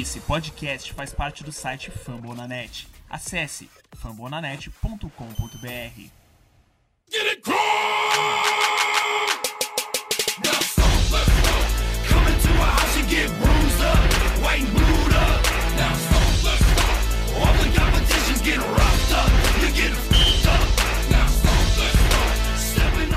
Esse podcast faz parte do site Fambonanet. Acesse fambonanet.com.br. Get it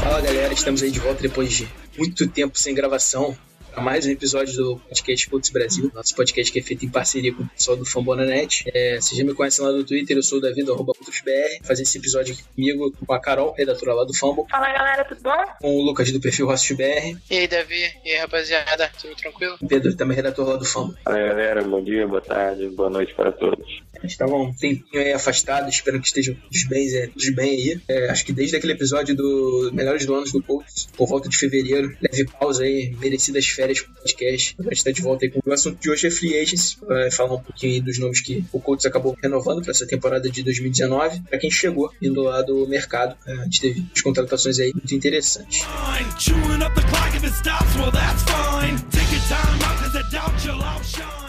Fala galera, estamos aí de volta depois de muito tempo sem gravação para mais um episódio do podcast Putz Brasil, nosso podcast que é feito em parceria com o pessoal do Fambonanet. É, vocês já me conhecem lá no Twitter, eu sou o Davi do arroba PutzBR. Fazer esse episódio aqui comigo com a Carol, redatora lá do Fambo, Fala galera, tudo bom? com o Lucas do perfil RostBR, E aí, Davi? E aí, rapaziada? Tudo tranquilo? Pedro, também redator lá do Fambo. Fala galera, bom dia, boa tarde, boa noite para todos. A gente tava um tempinho aí afastado, espero que estejam todos bem, é, todos bem aí. É, acho que desde aquele episódio do Melhores do Anos do Colts, por volta de fevereiro, leve pausa aí, merecidas férias pro podcast. A gente tá de volta aí com o assunto de hoje é Free Agents, vai falar um pouquinho dos nomes que o Colts acabou renovando para essa temporada de 2019. Para quem chegou indo lá do mercado, é, a gente teve as contratações aí muito interessantes. fine.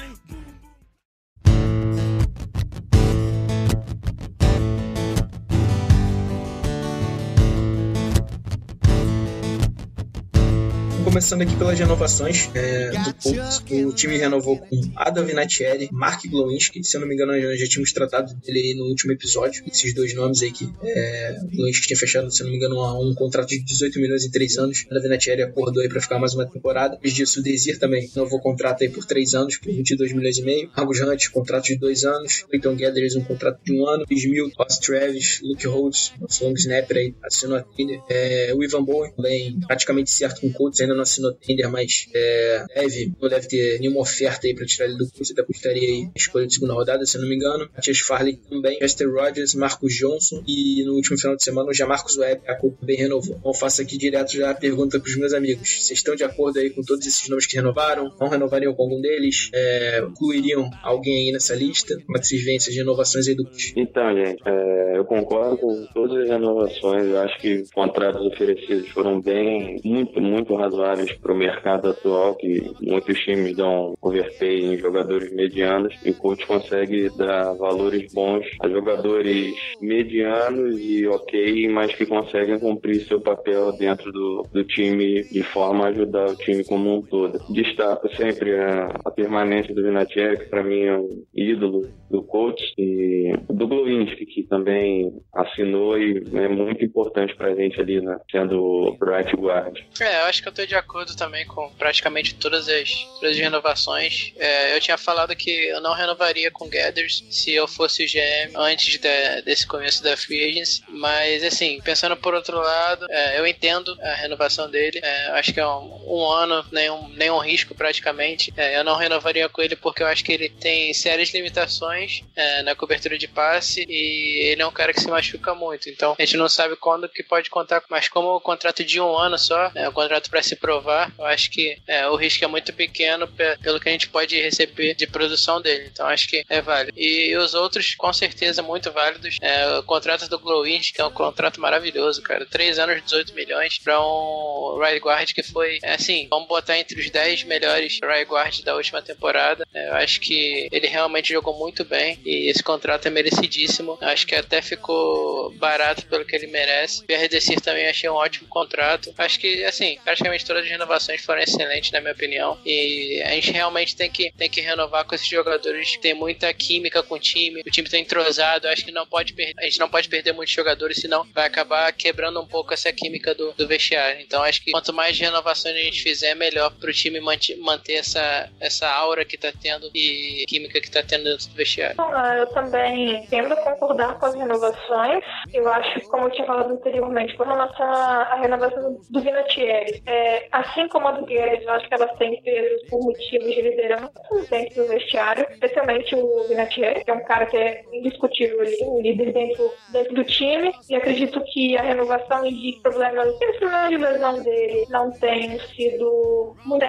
Começando aqui pelas renovações é, do Colts, o time renovou com Adam Vinatieri, Mark Glowinski, se eu não me engano nós já tínhamos tratado dele aí no último episódio, esses dois nomes aí que é, Glowinski tinha fechado, se eu não me engano, um, um contrato de 18 milhões em 3 anos, Adam Vinatieri acordou aí para ficar mais uma temporada, depois disso o Desir também renovou contrato aí por 3 anos, por 22 milhões e meio, Marcos Hunt, contrato de 2 anos, Clayton Gathers um contrato de 1 um ano, Smil, Ross Travis, Luke Holtz, nosso long snapper aí, assinou a tender, é, o Ivan Bowen também praticamente certo com o Colts, ainda não assinou tender, mas é, deve, não deve ter nenhuma oferta aí pra tirar ele do curso, até custaria aí a escolha de segunda rodada, se não me engano. Matias Farley também, Chester Rogers, Marcos Johnson e no último final de semana o Jamarcus Webb, a Colts também renovou. Então faço aqui direto já a pergunta pros meus amigos. Vocês estão de acordo aí com todos esses nomes que renovaram? Não renovariam com algum deles? É, incluiriam alguém aí nessa lista? Como é que vocês veem essas renovações aí do curso? Então, gente, é, eu concordo com todas as renovações, eu acho que os contratos oferecidos foram bem, muito, muito razoáveis para o mercado atual, que muitos times dão overpay em jogadores medianos e o coach consegue dar valores bons a jogadores medianos e ok, mas que conseguem cumprir seu papel dentro do, do time de forma a ajudar o time como um todo. Destaco sempre a, a permanência do Vinatieri, que para mim é um ídolo do coach, e do Glowinski, que também assinou e é muito importante pra gente ali, né, sendo right guard. É, eu acho que eu tô de acordo também com praticamente todas as, todas as renovações. É, eu tinha falado que eu não renovaria com Gathers se eu fosse o GM antes de- desse começo da Free Agency, mas assim, pensando por outro lado, é, eu entendo a renovação dele. É, acho que é um, um ano, nenhum, nenhum risco praticamente. É, eu não renovaria com ele porque eu acho que ele tem sérias limitações é, na cobertura de passe e ele é um cara que se machuca muito. Então a gente não sabe quando que pode contar, mas como o contrato de um ano só, é um contrato para se provar, eu acho que é, o risco é muito pequeno pe- pelo que a gente pode receber de produção dele. Então acho que é válido. E os outros, com certeza, muito válidos. É, o contrato do Glowinch, que é um contrato maravilhoso, cara. Três anos, 18 milhões para um right guard que foi, é, assim, vamos botar entre os 10 melhores right guards da última temporada. É, eu acho que ele realmente jogou muito bem e esse contrato é merecidíssimo. Eu acho que até ficou barato pelo que ele merece. Pierre Desir também achei um ótimo contrato. Acho que, assim, praticamente todas as renovações foram excelentes, na minha opinião. E a gente realmente tem que, tem que renovar com esses jogadores tem muita química com o time. O time tá entrosado. Acho que não pode a gente não pode perder muitos jogadores, senão vai acabar quebrando um pouco essa química do, do vestiário. Então acho que quanto mais renovações a gente fizer, melhor pro time manter, manter essa, essa aura que tá tendo e química que tá tendo dentro do vestiário. Ah, Eu também tendo a concordar com as renovações. Eu acho, como eu tinha falado anteriormente, com relação à renovação do Vinatieri, é, assim como a do Guedes, eu acho que elas têm peso por motivos de liderança dentro do vestiário, especialmente o Vinatieri, que é um cara que é indiscutível ali, um líder dentro, dentro do time, e acredito que a renovação e problemas, esse problema de lesão dele não tem sido muito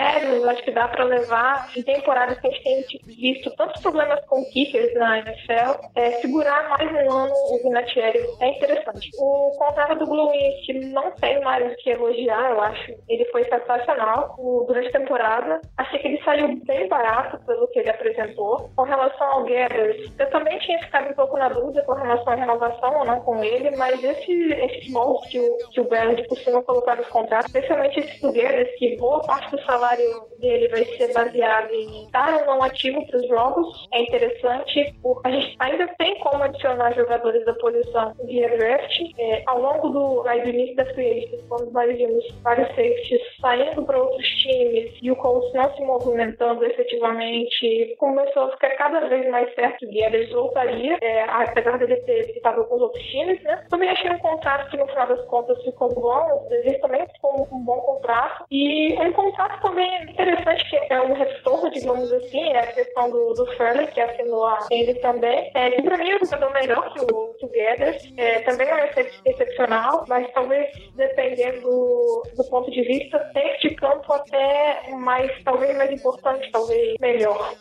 acho que dá pra levar em temporadas que a gente tem visto tantos problemas com kickers na NFL, é, segurar mais um ano o Vinatieri é interessante. O contrato do Glowinski não tem mais o que elogiar, eu acho. Ele foi sensacional o, durante a temporada. Achei que ele saiu bem barato pelo que ele apresentou. Com relação ao Guedes, eu também tinha ficado um pouco na dúvida com relação à renovação ou não com ele, mas esse, esses moldes que o, que o Bernard costuma colocar nos contratos, especialmente esses do Guedes, que boa parte do salário dele vai ser baseado em estar ou não ativo para os jogos, é interessante, a gente ainda tem como adicionar jogadores da posição via draft. É, ao longo do início da free quando nós vimos vários safeties saindo para outros times e o Colts não se movimentando efetivamente, começou a ficar cada vez mais certo que Guedes voltaria, é, apesar dele ter estado com os outros times, né? Também achei um contrato que no final das contas ficou bom, Desir também ficou um bom contrato e um contrato também interessante que é um retorno, digamos assim, é a questão do, do Furley, que assinou a ele também. É, que pra mim é um jogador melhor que o, que Guedes, é, também é excepcional, mas talvez dependendo do, do ponto de vista, tem de campo até mais, talvez mais importante, talvez melhor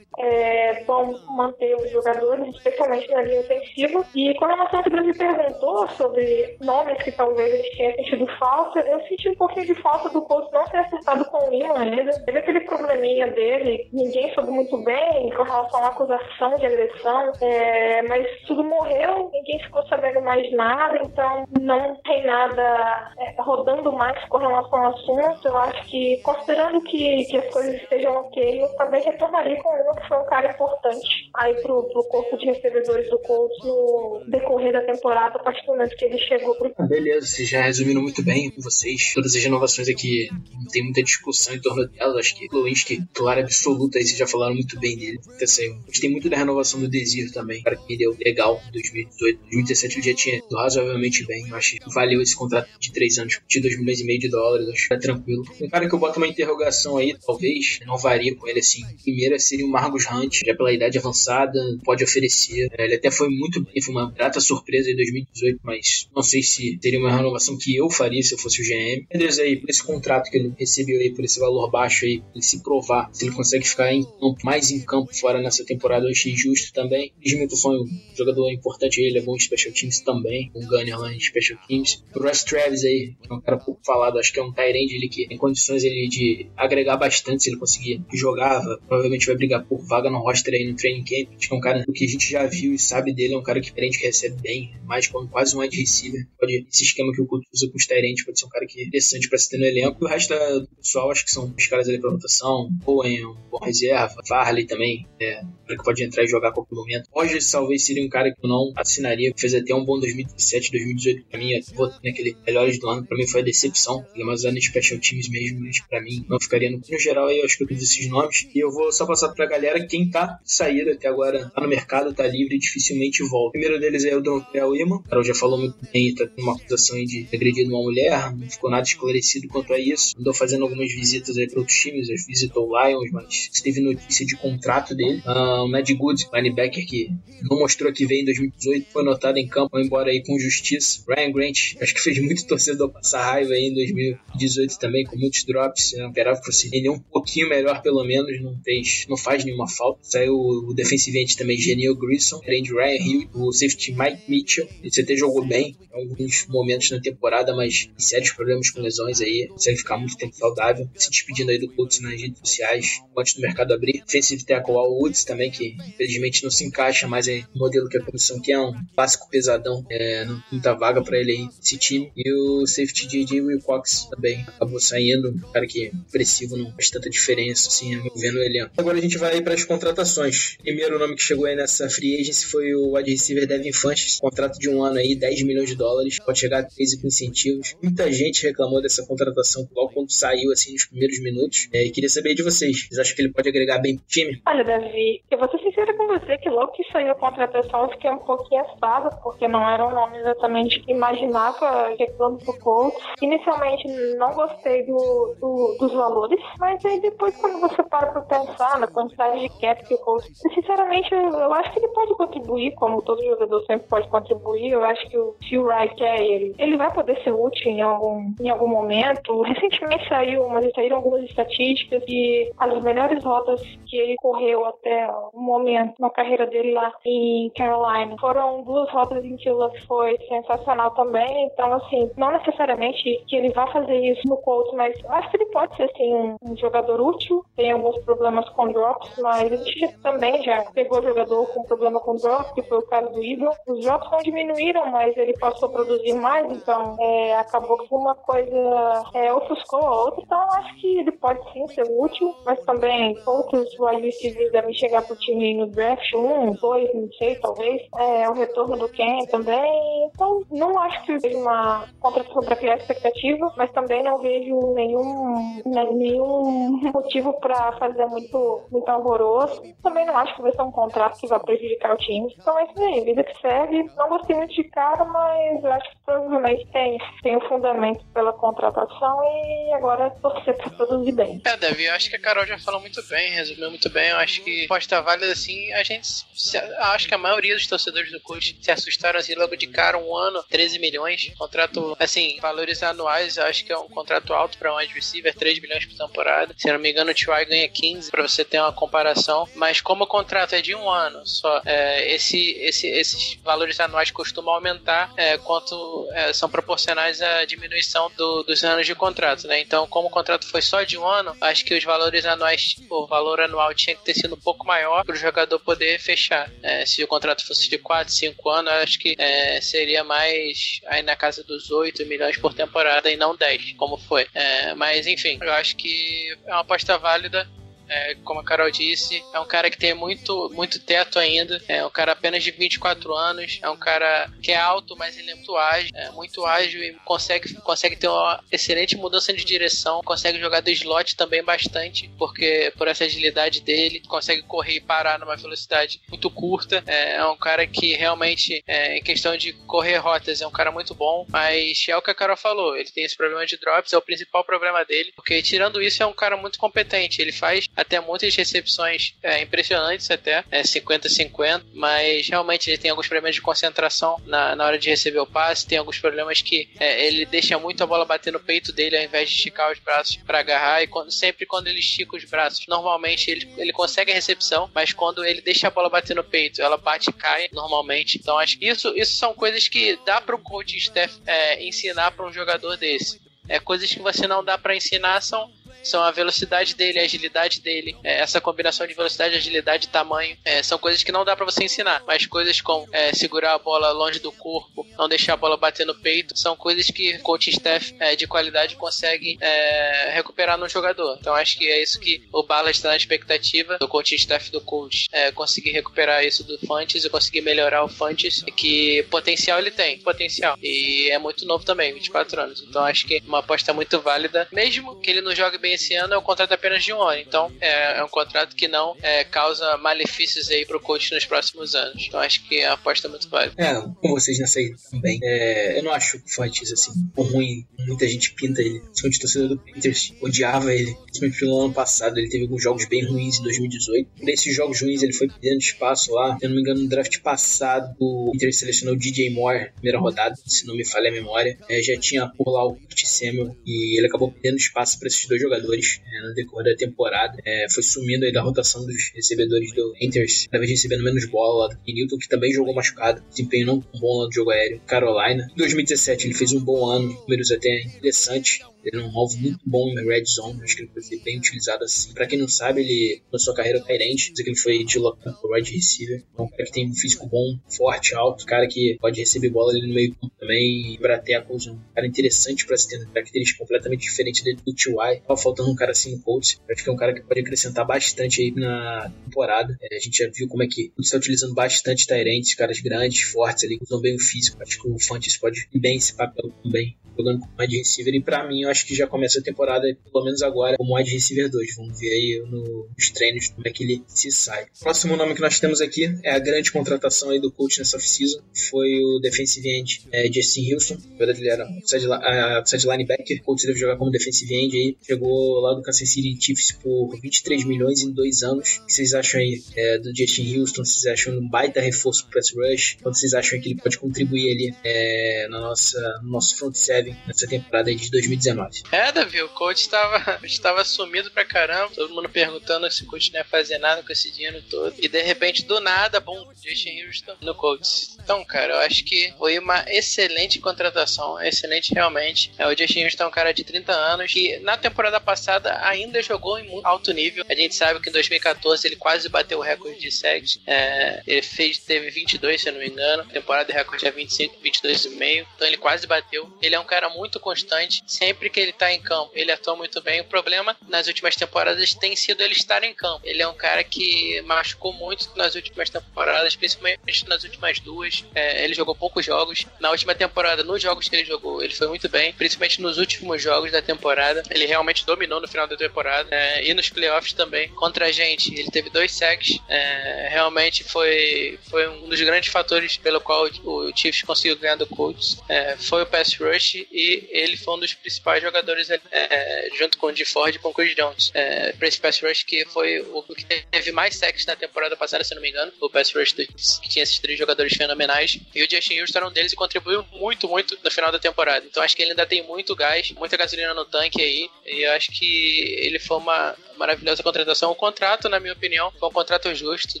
é bom manter os jogadores, especialmente na linha ofensiva. E quando a nossa me perguntou sobre nomes que talvez eles tenham sentido falta, eu senti um pouquinho de falta do Colts não ter acertado com o Lima ainda. Teve aquele probleminha dele, ninguém soube muito bem com relação à acusação de agressão, é, mas tudo morreu, ninguém ficou sabendo mais nada, então não tem nada é, rodando mais com relação ao assunto. Eu acho que, considerando que, que as coisas estejam ok, eu também retornaria com o Lima foi um cara importante aí pro, pro corpo de recebedores do Colts no decorrer da temporada, a partir do momento que ele chegou pro. Ah, beleza, vocês já resumiram muito bem vocês. Todas as renovações aqui, não tem muita discussão em torno delas. Acho que Lewinsky, titular absoluto, aí vocês já falaram muito bem dele. Então, assim, gostei muito da renovação do Desir também, cara que deu legal em 2018. 2017 ele já tinha ido razoavelmente bem. Eu acho que valeu esse contrato de 3 anos, de 2 milhões e meio de dólares. Acho que tá tranquilo. Um cara que eu boto uma interrogação aí, talvez, não varia com ele assim. Primeiro seria o Margus Hunt, já pela idade avançada, pode oferecer. É, ele até foi muito bem, foi uma grata surpresa em 2018, mas não sei se seria uma renovação que eu faria se eu fosse o GM. Peders aí, por esse contrato que ele recebeu aí, por esse valor baixo aí, ele se provar, se ele consegue ficar em campo, mais em campo fora nessa temporada, eu achei justo também. Smith foi um jogador importante, ele é bom em special teams também, um gunner lá em special teams. O Russ Travis aí, é um cara pouco falado, acho que é um Tyrande ele que tem condições ele de agregar bastante se ele conseguir jogar, provavelmente vai brigar por vaga no roster aí no training camp. Acho que é um cara que a gente já viu e sabe dele, é um cara que prende que recebe bem, mais como quase um wide receiver. Pode, esse esquema que o Couto usa com os Tyrants pode ser um cara que é interessante para se ter no elenco. E o resto do pessoal, acho que são os caras ali pra rotação. Owen, um bom reserva. Farley também, é, que pode entrar e jogar a qualquer momento. Hoje, talvez seria um cara que eu não assinaria. Fez até um bom 2017, 2018 pra mim. Vou naquele melhores do ano, pra mim foi a decepção. É mais usando special teams mesmo, mas pra mim não ficaria no, no geral aí. Eu acho que eu fiz esses nomes. E eu vou só passar pra galera quem tá saído até agora, tá no mercado, tá livre e dificilmente volta. O primeiro deles é o Dontrell Iman. O Carol já falou muito bem, tá com uma acusação de agredido uma mulher, não ficou nada esclarecido quanto a isso. Andou fazendo algumas visitas aí para outros times, visitou o Lions, mas teve notícia de contrato dele. Uh, o Mad Good, linebacker que não mostrou que veio em 2018, foi notado em campo, foi embora aí com justiça. Ryan Grant, acho que fez muito torcedor passar raiva aí em 2018 também, com muitos drops. Eu esperava que fosse ele um pouquinho melhor, pelo menos, não fez, não faz nenhuma falta. Saiu o defensive end também, Genil Grissom, de Ryan Hill, o safety Mike Mitchell. Ele até jogou bem em alguns momentos na temporada, mas sérios problemas com lesões aí, consegue ficar muito tempo saudável. Se despedindo aí do Colts nas redes sociais antes do mercado abrir. Defensive tackle Al Woods também, que infelizmente não se encaixa mais no modelo que a comissão quer, é um clássico pesadão, é, não muita vaga para ele aí nesse time. E o safety J.J. Wilcox também acabou saindo, um cara que é expressivo, não faz tanta diferença, assim, vendo ele. Agora a gente vai para as contratações. Primeiro nome que chegou aí nessa free agency foi o wide receiver Devin Funches, contrato de um ano aí, 10 milhões de dólares, pode chegar a 13 com incentivos. Muita gente reclamou dessa contratação logo quando saiu, assim, nos primeiros minutos. É, e queria saber de vocês, vocês acham que ele pode agregar bem pro time? Olha, Davi, eu vou ser sincera com você que logo que saiu a contratação eu fiquei um pouquinho assada, porque não era um nome exatamente que imaginava chegando pro Colts. Inicialmente não gostei do, do, dos valores, mas aí depois quando você para pra pensar na quantidade de cap que o Colts. Sinceramente, eu, eu acho que ele pode contribuir, como todo jogador sempre pode contribuir. Eu acho que o, o Wright quer ele, ele vai poder ser útil em algum, em algum momento. Recentemente saiu, mas saíram algumas estatísticas e as melhores rotas que ele correu até o momento na carreira dele lá em Carolina foram duas rotas em que o Luck foi sensacional também. Então, assim, não necessariamente que ele vá fazer isso no Colts, mas acho que ele pode ser, sim, um, um jogador útil. Tem alguns problemas com drops, mas a gente também já pegou jogador com problema com drops, que foi o caso do Eagle. Os drops não diminuíram, mas ele passou a produzir mais, então é, acabou que uma coisa é, ofuscou a outra. Então, acho que ele pode sim ser útil, mas também outros wide receivers devem chegar pro time no draft, um, dois, não sei, talvez. É, o retorno do Ken também. Então, não acho que seja uma contratação para criar expectativa, mas também não vejo nenhum, né, nenhum motivo para fazer muito, muito alvoroço. Também não acho que vai ser um contrato que vai prejudicar o time. Então é isso aí, vida que segue. Não gostei muito de cara, mas acho que provavelmente tem, tem um fundamento pela contratação e agora torcer para produzir bem. É, Davi, eu acho que a Carol já falou muito bem, resumiu muito bem. Eu acho que posta válida assim, a gente. Se, acho que a maioria dos torcedores do Colts se assustaram assim logo de cara, um ano, 13 milhões. Contrato, assim, valores anuais, acho que é um contrato alto para um wide receiver, 3 milhões por temporada. Se não me engano, o T.Y. ganha 15, para você ter uma comparação. Mas como o contrato é de um ano só, é, esse, esse, esses valores anuais costumam aumentar é, quanto é, são proporcionais à diminuição do, dos anos de contrato, né? Então, como o contrato foi só de um ano, acho que os valores anuais, o valor anual tinha que ter sido um pouco maior para o jogador poder fechar. É, se o contrato fosse de 4, 5 anos, acho que é, seria mais aí na casa dos 8 milhões por temporada e não 10, como foi. É, mas enfim, eu acho que é uma aposta válida é, como a Carol disse, é um cara que tem muito, muito teto ainda. É um cara apenas de 24 anos. É um cara que é alto, mas ele é muito ágil. É muito ágil e consegue, consegue ter uma excelente mudança de direção. Consegue jogar do slot também bastante, porque por essa agilidade dele, consegue correr e parar numa velocidade muito curta. É, é um cara que realmente, é, em questão de correr rotas, é um cara muito bom. Mas é o que a Carol falou, ele tem esse problema de drops, é o principal problema dele. Porque tirando isso, é um cara muito competente. Ele faz até muitas recepções é, impressionantes até, é 50-50, mas realmente ele tem alguns problemas de concentração na, na hora de receber o passe, tem alguns problemas que é, ele deixa muito a bola bater no peito dele ao invés de esticar os braços para agarrar, e quando, sempre quando ele estica os braços, normalmente ele, ele consegue a recepção, mas quando ele deixa a bola bater no peito, ela bate e cai normalmente. Então acho que isso, isso são coisas que dá para o coach staff é, ensinar para um jogador desse. É, coisas que você não dá para ensinar são são a velocidade dele, a agilidade dele, é, essa combinação de velocidade, agilidade e tamanho. É, são coisas que não dá para você ensinar, mas coisas como é, segurar a bola longe do corpo, não deixar a bola bater no peito, são coisas que o coaching staff é, de qualidade consegue é, recuperar no jogador. Então acho que é isso que o Bala está na expectativa do coaching staff do coach, é, conseguir recuperar isso do Fantes e conseguir melhorar o Fantes, que potencial ele tem, potencial. E é muito novo também, 24 anos. Então acho que uma aposta muito válida, mesmo que ele não jogue bem esse ano é um contrato apenas de um ano. Então é, é um contrato que não é, causa malefícios aí pro coach nos próximos anos. Então acho que a aposta é muito válida. É, com vocês nessa aí também. É, eu não acho o Fantes assim, ruim. Muita gente pinta ele. Principalmente o torcedor do Panthers odiava ele. Principalmente no ano passado. Ele teve alguns jogos bem ruins em 2018. Desses jogos ruins ele foi perdendo espaço lá. Se eu não me engano, no draft passado, o Panthers selecionou o DJ Moore, primeira rodada, se não me falha a memória. É, já tinha por lá o Curtis Samuel e ele acabou perdendo espaço para esses dois jogadores jogadores é, no decorrer da temporada. É, foi sumindo aí da rotação dos recebedores do Panthers, cada vez recebendo menos bola do Newton, que também jogou machucado, desempenho não bom lá do jogo aéreo. Carolina. Em 2017 ele fez um bom ano, números até interessantes. Ele é um alvo muito bom em red zone, acho que ele ser bem utilizado assim. Pra quem não sabe, ele, na sua carreira Tyrant, que ele foi de local wide receiver. É um cara que tem um físico bom, forte, alto, cara que pode receber bola ali no meio campo também, pra tackles, um cara interessante pra se ter características completamente diferentes do T.Y. Tava faltando um cara assim no Colts, acho que é um cara que pode acrescentar bastante aí na temporada. É, a gente já viu como é que está utilizando bastante Tyrants, caras grandes, fortes ali, usam bem o físico. Acho que o Fantes pode bem esse papel também jogando com wide receiver. E pra mim, eu acho que já começa a temporada, pelo menos agora, como wide receiver 2. Vamos ver aí no, nos treinos como é que ele se sai. Próximo nome que nós temos aqui é a grande contratação aí do coach nessa off-season. Foi o defensive end é, Justin Houston. Na verdade, ele era side, uh, side linebacker. O coach deve jogar como defensive end aí. Chegou lá do Kansas City Chiefs por 23 milhões em dois anos. O que vocês acham aí é, do Justin Houston? Vocês acham um baita reforço pro pass rush? Quanto vocês acham que ele pode contribuir ali é, na nossa, no nosso front seven nessa temporada de 2019? É, Davi, o coach estava, estava sumido pra caramba. Todo mundo perguntando se o coach não ia fazer nada com esse dinheiro todo. E de repente, do nada, bom, Justin Houston no coach. Então, cara, eu acho que foi uma excelente contratação. Excelente realmente. É, o Justin Houston é um cara de 30 anos que na temporada passada ainda jogou em muito alto nível. A gente sabe que em 2014 ele quase bateu o recorde de sacks. É, ele fez, teve 22, se eu não me engano. A temporada de recorde é 25, 22,5. Então ele quase bateu. Ele é um cara muito constante. Sempre que ele tá em campo, ele atua muito bem. O problema nas últimas temporadas tem sido ele estar em campo. Ele é um cara que machucou muito nas últimas temporadas, principalmente nas últimas duas. É, ele jogou poucos jogos. Na última temporada, nos jogos que ele jogou, ele foi muito bem, principalmente nos últimos jogos da temporada. Ele realmente dominou no final da temporada é, e nos playoffs também. Contra a gente, ele teve dois sacks. É, realmente foi, foi um dos grandes fatores pelo qual o Chiefs conseguiu ganhar do Colts. É, foi o pass rush e ele foi um dos principais jogadores é, junto com o D. Ford e com o Chris Jones. É, pass rush que foi o que teve mais sacks na temporada passada, se não me engano. O pass rush que tinha esses três jogadores fenomenais. E o Justin Houston era um deles e contribuiu muito, muito no final da temporada. Então acho que ele ainda tem muito gás, muita gasolina no tanque aí. E eu acho que ele foi uma maravilhosa contratação. O contrato, na minha opinião, foi um contrato justo,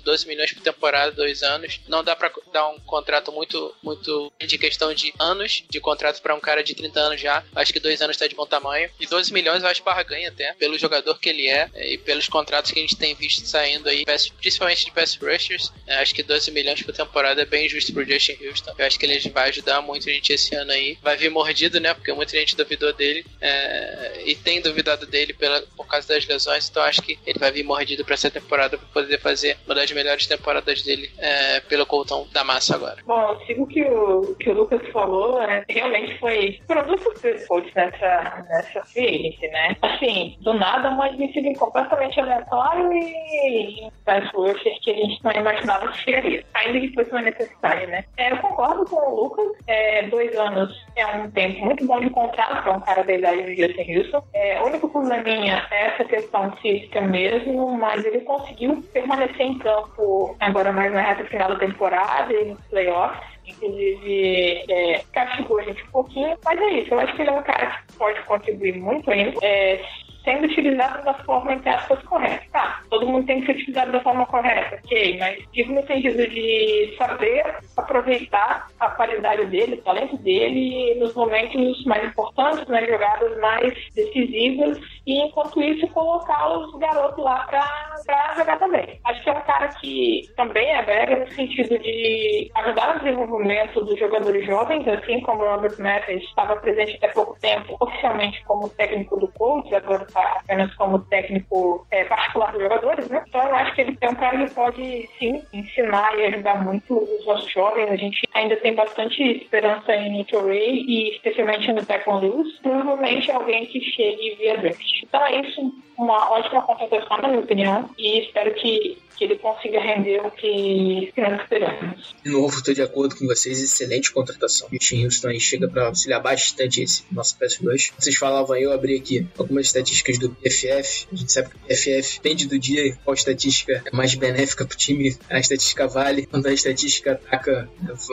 12 milhões por temporada, dois anos. Não dá para dar um contrato muito, muito de questão de anos de contrato para um cara de 30 anos já. Acho que dois anos está de bom tamanho. E 12 milhões eu acho barganha até, pelo jogador que ele é e pelos contratos que a gente tem visto saindo aí, principalmente de pass rushers. Acho que 12 milhões por temporada é bem justo pro Justin Houston. Eu acho que ele vai ajudar muito a gente esse ano aí. Vai vir mordido, né? Porque muita gente duvidou dele é, e tem duvidado dele pela, por causa das lesões. Então acho que ele vai vir mordido para essa temporada para poder fazer uma das melhores temporadas dele é, pelo Coltão da massa agora. Bom, sigo que o, que o Lucas falou, né? realmente foi produto surpresa nessa, nessa free né? Assim, do nada, um admitido completamente aleatório e rusher que a gente não imaginava que chegaria. Ainda que fosse uma necessidade, né? É, eu concordo com o Lucas, é, dois anos é um tempo muito bom de contrato para um cara da idade do Justin Wilson. É, o único probleminha é essa questão física mesmo, mas ele conseguiu permanecer em campo agora mais na reta final da temporada e nos playoffs. Inclusive, é, castigou a gente um pouquinho, mas é isso. Eu acho que ele é um cara que pode contribuir muito ainda. É, sendo utilizado da forma, entre aspas, correta. Tá, todo mundo tem que ser utilizado da forma correta, ok, mas digo no sentido de saber aproveitar a qualidade dele, o talento dele nos momentos mais importantes, nas jogadas mais decisivas, e enquanto isso colocar os garotos lá pra, pra jogar também. Acho que é um cara que também é brega no sentido de ajudar no desenvolvimento dos jogadores jovens, assim como o Robert Mathis estava presente até pouco tempo, oficialmente como técnico do coach, agora apenas como técnico é, particular dos jogadores, né? Então eu acho que ele é um cara que pode sim ensinar e ajudar muito os nossos jovens. A gente ainda tem bastante esperança em Nick Ray e especialmente no Declan Lewis. Provavelmente alguém que chegue via draft. Então é isso, uma ótima contratação na minha opinião e espero que que ele consiga render o que, nós esperamos. De novo, estou de acordo com vocês, excelente contratação. O Tim Houston chega para auxiliar bastante esse nosso pass rush. Vocês falavam aí, eu abri aqui algumas estatísticas do PFF. A gente sabe que o PFF depende do dia qual estatística é mais benéfica para o time. A estatística vale. Quando a estatística ataca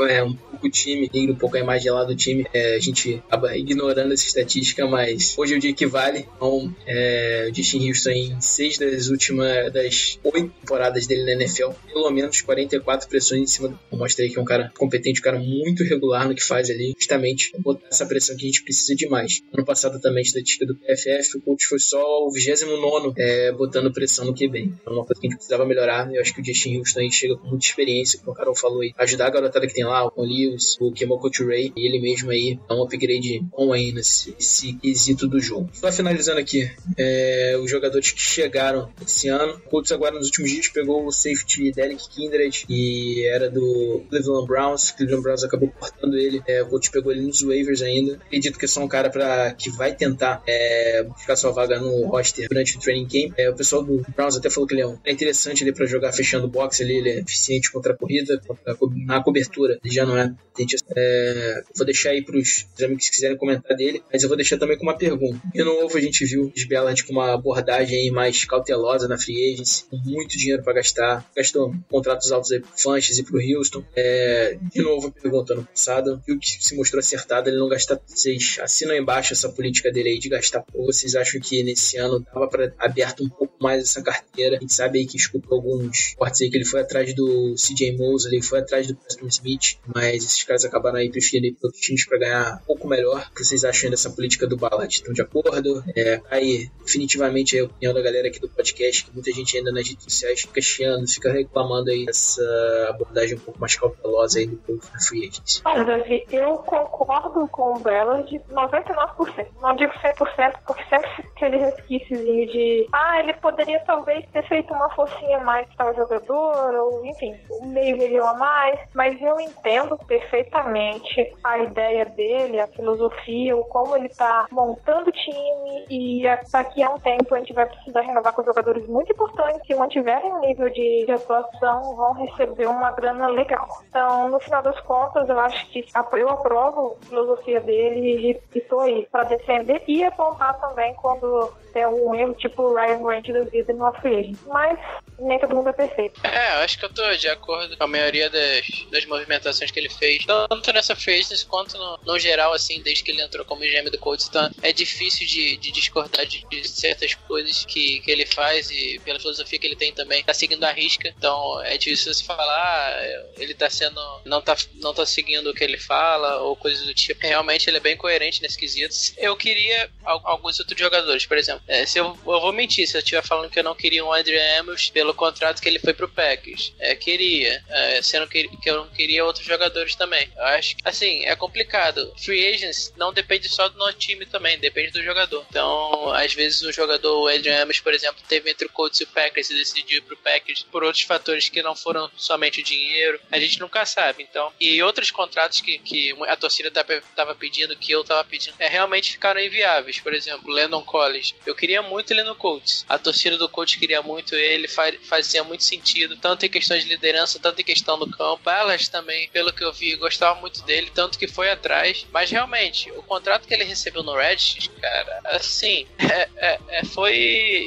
é, um pouco o time, liga um pouco a imagem lá do time, é, a gente acaba ignorando essa estatística, mas hoje é o dia que vale. Então, é, o Justin Houston em seis das últimas das oito temporadas dele na NFL, pelo menos 44 pressões em cima do. Mostra aí que é um cara competente, um cara muito regular no que faz ali, justamente botar essa pressão que a gente precisa demais. Ano passado também, a estatística do PFF, o coach foi só o 29 é, botando pressão no QB. Então, uma coisa que a gente precisava melhorar. Eu acho que o Justin Houston aí chega com muita experiência, como o Carol falou aí, ajudar a garotada que tem lá, o Lewis, o Kemoko Ray, e ele mesmo aí dá um upgrade bom aí nesse, nesse quesito do jogo. Só finalizando aqui, é, os jogadores que chegaram esse ano. O Colts agora nos últimos dias pegou o safety Derek Kindred, e era do Cleveland Browns. Cleveland Browns acabou cortando ele. É, o Colts pegou ele nos waivers ainda. Acredito que é só um cara pra, que vai tentar é, buscar sua vaga no roster durante o training camp. É, o pessoal do Browns até falou que ele é, um, é interessante ali para jogar fechando o box ali, ele é eficiente contra a corrida, contra a, na cobertura, ele já não é. é vou deixar aí pros amigos que quiserem comentar dele, mas eu vou deixar também com uma pergunta. De novo, a gente viu os Bellard com uma abordagem mais cautelosa na free agency, com muito dinheiro para gastar, gastou contratos altos aí pro Fanches e pro Houston. É, de novo, pergunta ano passado, viu que se mostrou acertado ele não gastar. Vocês assinam embaixo essa política dele aí de gastar pouco? Vocês acham que nesse ano dava para aberto um pouco mais essa carteira? A gente sabe aí que escutou alguns cortes aí que ele foi atrás do CJ Mosley, foi atrás do Preston Smith, mas esses caras acabaram aí preferindo ir para times para ganhar um pouco melhor. O que vocês acham dessa política do Ballard? Estão de acordo? É, aí, definitivamente a opinião da galera aqui do podcast, que muita gente ainda nas redes sociais fica chiando, fica reclamando aí dessa abordagem um pouco mais cautelosa aí do povo da Free Agency. Olha, Davi, eu concordo com o Ballard 99%. Não digo 100%, porque sempre aquele resquíciozinho de ah, ele poderia talvez ter feito uma forcinha mais para o jogador, ou enfim, um meio milhão a mais, mas eu entendo perfeitamente a ideia dele, a filosofia, o como ele está montando o time e daqui a um tempo a gente vai precisar renovar com jogadores muito importantes que mantiverem o nível de, de atuação vão receber uma grana legal. Então, no final das contas, eu acho que eu aprovo a filosofia dele e estou aí para defender e apontar também quando tem algum erro, tipo o Ryan Grant da vida no free Mas nem todo mundo é perfeito. É, acho que eu tô de acordo com a maioria das, das movimentações que ele fez, tanto nessa phase quanto no, no geral, assim, desde que ele entrou como GM do Colts. Então, é difícil de, de discordar de, de, certas coisas que, que ele faz e pela filosofia que ele tem também, tá seguindo a risca. Então, é difícil se falar, ah, ele tá sendo, não tá, não tá seguindo o que ele fala ou coisas do tipo. Realmente, ele é bem coerente nesse quesito. Eu queria alguns outros jogadores, por exemplo, é, se eu, eu vou mentir se eu estiver falando que eu não queria um Adrian Amos pelo contrato que ele foi pro Packers. É, queria. É, sendo que, que eu não queria outros jogadores também. Eu acho que, assim, é complicado. Free agents não depende só do nosso time também, depende do jogador. Então, às vezes o jogador, o Adrian Amos, por exemplo, teve entre o Colts e o Packers e decidiu ir pro Packers por outros fatores que não foram somente dinheiro. A gente nunca sabe, então. E outros contratos que, que a torcida tava pedindo, que eu tava pedindo, é, realmente ficaram inviáveis. Por exemplo, Landon Collins. Eu queria muito ele no Colts. A torcida do Colts queria muito ele, fazia muito sentido, tanto em questão de liderança, tanto em questão do campo. Elas também, pelo que eu vi, gostava muito dele, tanto que foi atrás. Mas realmente, o contrato que ele recebeu no Redskins, cara, assim, é, é, é, foi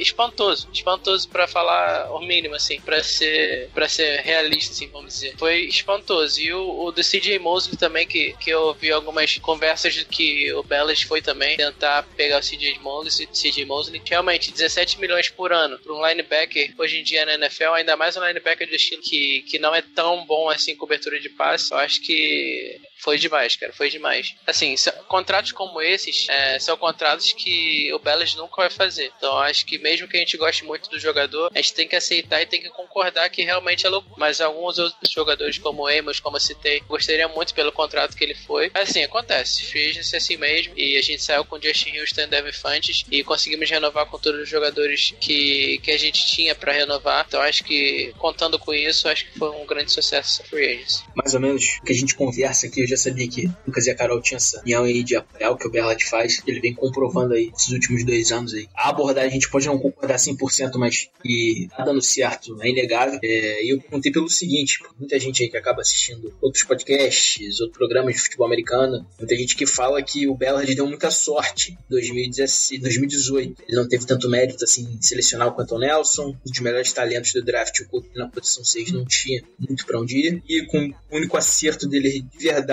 espantoso. Espantoso para falar o mínimo, assim, para ser para ser realista, assim, vamos dizer. Foi espantoso. E o, o do CJ Mosley também, que, que eu ouvi algumas conversas de que o Bellas foi também tentar pegar o CJ Mosley, CJ Mosley. Realmente, 17 milhões por ano para um linebacker hoje em dia na NFL, ainda mais um linebacker de estilo que, que não é tão bom assim cobertura de passe. Eu acho que foi demais, cara, foi demais. Assim, contratos como esses é, são contratos que o Bellas nunca vai fazer. Então, acho que mesmo que a gente goste muito do jogador, a gente tem que aceitar e tem que concordar que realmente é louco. Mas alguns outros jogadores, como o Amos, como eu citei, gostariam muito pelo contrato que ele foi. Assim, acontece. Agency é assim mesmo. E a gente saiu com o Justin Houston e Devin Fantes e conseguimos renovar com todos os jogadores que, que a gente tinha para renovar. Então, acho que, contando com isso, acho que foi um grande sucesso free agency. Mais ou menos que a gente conversa aqui, eu já sabia que Lucas e a Carol tinham essa união aí de apoiar o que o Bernard faz. Ele vem comprovando aí esses últimos dois anos aí. A abordagem a gente pode não concordar 100%, mas que tá dando certo, é inegável. É, e eu perguntei pelo seguinte, muita gente aí que acaba assistindo outros podcasts, outros programas de futebol americano, muita gente que fala que o Bellard deu muita sorte em 2016, 2018. Ele não teve tanto mérito assim em selecionar o Quentin Nelson, um dos melhores talentos do draft, o Couto na posição 6 não tinha muito para onde ir. E com o único acerto dele de verdade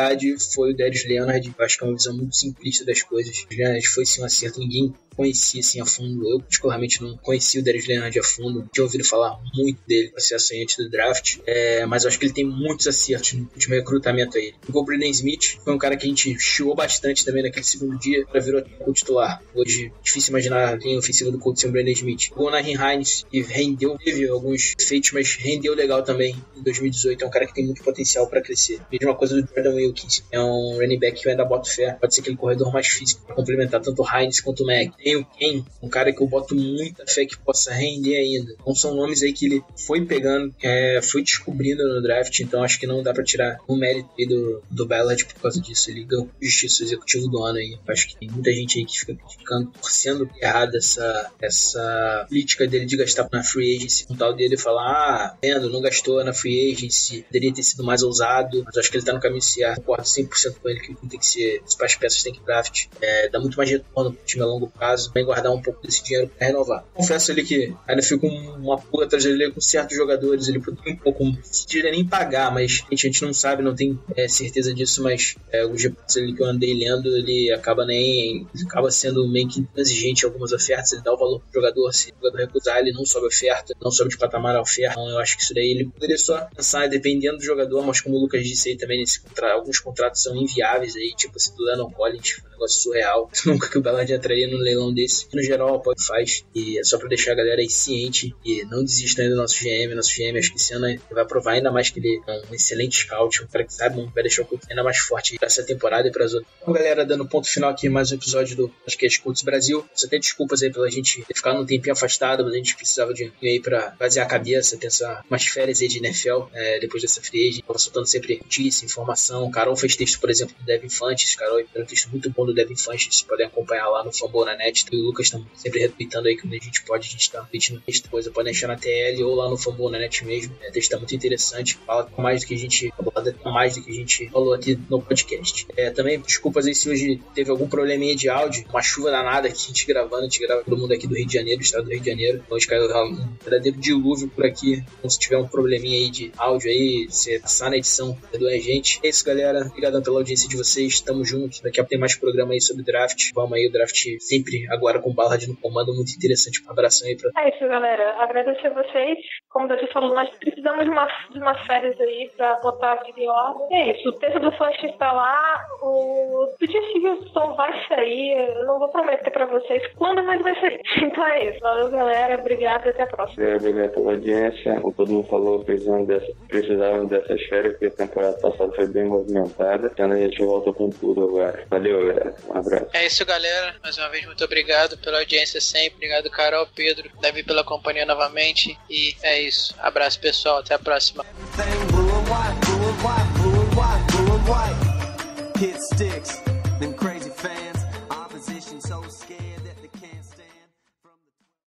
foi o Darius Leonard. Eu acho que é uma visão muito simplista das coisas. O Leonard foi sim um acerto, ninguém conhecia assim a fundo. Eu, particularmente, não conhecia o Darius Leonard a fundo. Tinha ouvido falar muito dele, processo aí antes do draft. É, mas eu acho que ele tem muitos acertos no último recrutamento aí. O Brandon Smith foi um cara que a gente chiou bastante também naquele segundo dia, para virou o titular. Hoje, difícil imaginar quem ofensiva do Colts sem o Brandon Smith. O Nahin Hines, que rendeu, teve alguns efeitos, mas rendeu legal também em 2018. É um cara que tem muito potencial para crescer. Mesma coisa do Jordan Wilkins. É um running back que eu ainda boto fé. Pode ser aquele corredor mais físico para complementar tanto o Hines quanto o Mac. Tem o Ken, um cara que eu boto muita fé que possa render ainda. Então são nomes aí que ele foi pegando, é, foi descobrindo no draft, então acho que não dá para tirar o mérito aí do, do Ballard por causa disso. Ele ganhou justiça executivo do ano aí. Acho que tem muita gente aí que fica criticando, torcendo errado essa, essa política dele de gastar na free agency. Um tal dele falar, ah, vendo, não gastou na free agency, poderia ter sido mais ousado, mas acho que ele tá no caminho certo. Concordo 100% com ele que tem que ser, as peças tem que draft. É, dá muito mais retorno pro time a longo prazo, vem guardar um pouco desse dinheiro pra renovar. Confesso ali que ainda fico uma pulga atrás dele com certos jogadores, ele poderia um pouco, não nem pagar, mas a gente, a gente não sabe, não tem é, certeza disso, mas é, os reportes ali que eu andei lendo, ele acaba nem, acaba sendo meio que exigente em algumas ofertas, ele dá o valor pro jogador, se o jogador recusar, ele não sobe oferta, não sobe de patamar a oferta, então eu acho que isso daí ele poderia só pensar, dependendo do jogador, mas como o Lucas disse aí também, contra, alguns contratos são inviáveis aí, tipo esse do Lennon Collins, um negócio surreal, nunca que o Ballard entraria num leilão desse, no geral pode faz, e é só pra deixar a galera aí ciente, e não desista ainda do nosso GM, nosso GM acho que esse ano vai provar ainda mais que ele é um excelente scout, um cara que sabe, vai deixar o clube ainda mais forte pra essa temporada e pras outras. Então galera, dando ponto final aqui mais um episódio do Podcast Cultos Brasil, você tem desculpas aí pela gente ter ficado um tempinho afastado, mas a gente precisava de um aí pra fazer a cabeça, pensar umas férias aí de NFL, é, depois dessa free tava soltando sempre notícia, informação, Carol fez texto, por exemplo, do Devin Fantes, Carol fez um texto muito bom do Devin Fantes, vocês podem acompanhar lá no Fumble na net, e o Lucas estão sempre retweetando aí quando a gente pode, a gente tá repetindo texto, coisa, podem deixar na TL ou lá no Fumble na net mesmo, é, texto tá muito interessante, fala mais do que a gente, mais do que a gente falou aqui no podcast. É, também, desculpas aí se hoje teve algum probleminha de áudio, uma chuva danada aqui, a gente gravando, a gente grava todo mundo aqui do Rio de Janeiro, estado do Rio de Janeiro, hoje caiu um verdadeiro dilúvio por aqui, então se tiver um probleminha aí de áudio aí, se passar na edição, perdoe a gente. É isso, galera, obrigado pela audiência de vocês, tamo junto, daqui a pouco tem mais programa aí sobre draft, vamos aí, o draft sempre agora com Ballard no comando, muito interessante, um abração aí pra... É isso, galera, agradecer a vocês, como você falou, nós precisamos de, uma, de umas férias aí pra botar a vida em ordem. É isso, o texto do Flash está lá, o Pedir Wilson vai sair, eu não vou prometer pra vocês quando, mas vai sair. Então é isso, valeu galera, obrigado e até a próxima. Obrigado pela audiência. Como todo mundo falou, precisamos dessa, precisavam dessas férias, porque a temporada passada foi bem movimentada. Então a gente volta com tudo agora. Valeu, galera. Um abraço. É isso, galera. Mais uma vez, muito obrigado pela audiência sempre. Obrigado, Carol, Pedro, Davi pela companhia novamente. E é isso. Abraço, pessoal. Até a próxima.